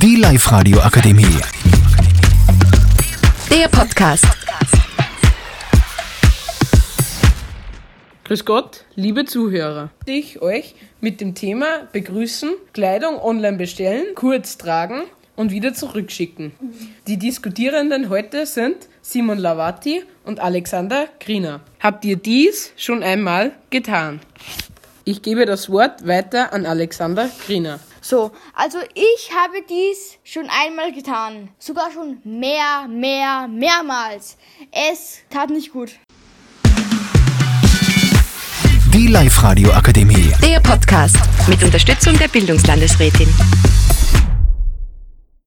Die Live-Radio Akademie. Der Podcast. Grüß Gott, liebe Zuhörer. Ich euch mit dem Thema begrüßen, Kleidung online bestellen, kurz tragen und wieder zurückschicken. Die Diskutierenden heute sind Simon Lavati und Alexander Griner. Habt ihr dies schon einmal getan? Ich gebe das Wort weiter an Alexander Griner. So, also ich habe dies schon einmal getan. Sogar schon mehr, mehr, mehrmals. Es tat nicht gut. Die Live-Radio Akademie. Der Podcast mit Unterstützung der Bildungslandesrätin.